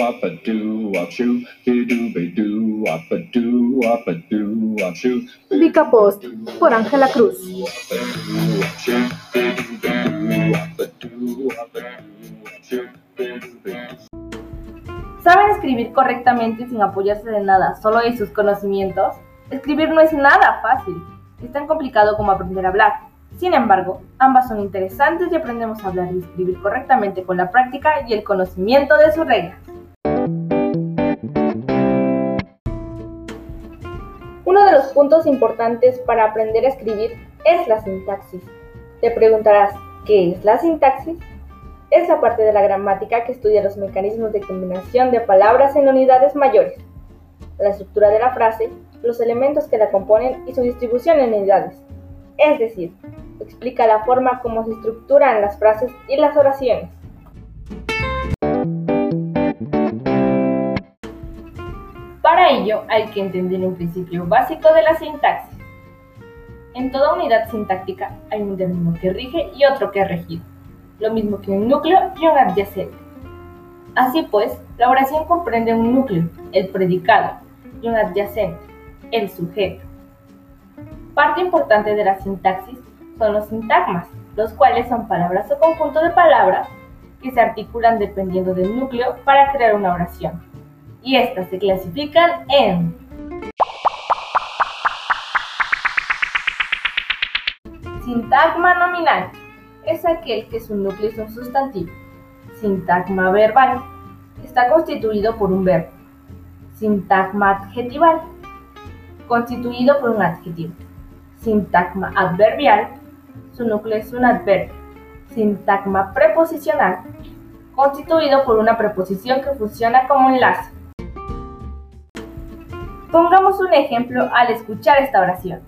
a shoo, be be a a shoo. Vica Post por Ángela Cruz. ¿Saben escribir correctamente sin apoyarse de nada, solo de sus conocimientos? Escribir no es nada fácil, es tan complicado como aprender a hablar. Sin embargo, ambas son interesantes y aprendemos a hablar y escribir correctamente con la práctica y el conocimiento de sus reglas. Los puntos importantes para aprender a escribir es la sintaxis. Te preguntarás, ¿qué es la sintaxis? Es la parte de la gramática que estudia los mecanismos de combinación de palabras en unidades mayores, la estructura de la frase, los elementos que la componen y su distribución en unidades. Es decir, explica la forma como se estructuran las frases y las oraciones. Para ello hay que entender un principio básico de la sintaxis. En toda unidad sintáctica hay un término que rige y otro que es regido, lo mismo que un núcleo y un adyacente. Así pues, la oración comprende un núcleo, el predicado, y un adyacente, el sujeto. Parte importante de la sintaxis son los sintagmas, los cuales son palabras o conjunto de palabras que se articulan dependiendo del núcleo para crear una oración. Y estas se clasifican en Sintagma nominal es aquel que su núcleo es un sustantivo. Sintagma verbal está constituido por un verbo. Sintagma adjetival constituido por un adjetivo. Sintagma adverbial su núcleo es un adverbio. Sintagma preposicional constituido por una preposición que funciona como enlace. Pongamos un ejemplo al escuchar esta oración.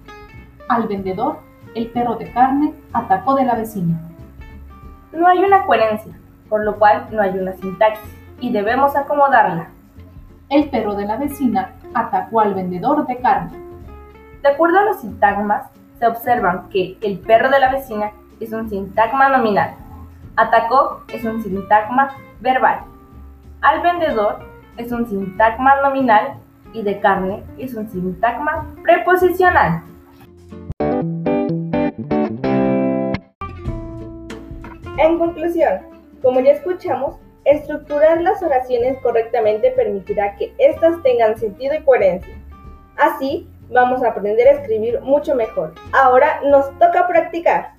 Al vendedor, el perro de carne atacó de la vecina. No hay una coherencia, por lo cual no hay una sintaxis y debemos acomodarla. El perro de la vecina atacó al vendedor de carne. De acuerdo a los sintagmas, se observan que el perro de la vecina es un sintagma nominal, atacó es un sintagma verbal, al vendedor es un sintagma nominal y de carne es un sintagma preposicional. En conclusión, como ya escuchamos, estructurar las oraciones correctamente permitirá que éstas tengan sentido y coherencia. Así, vamos a aprender a escribir mucho mejor. Ahora nos toca practicar.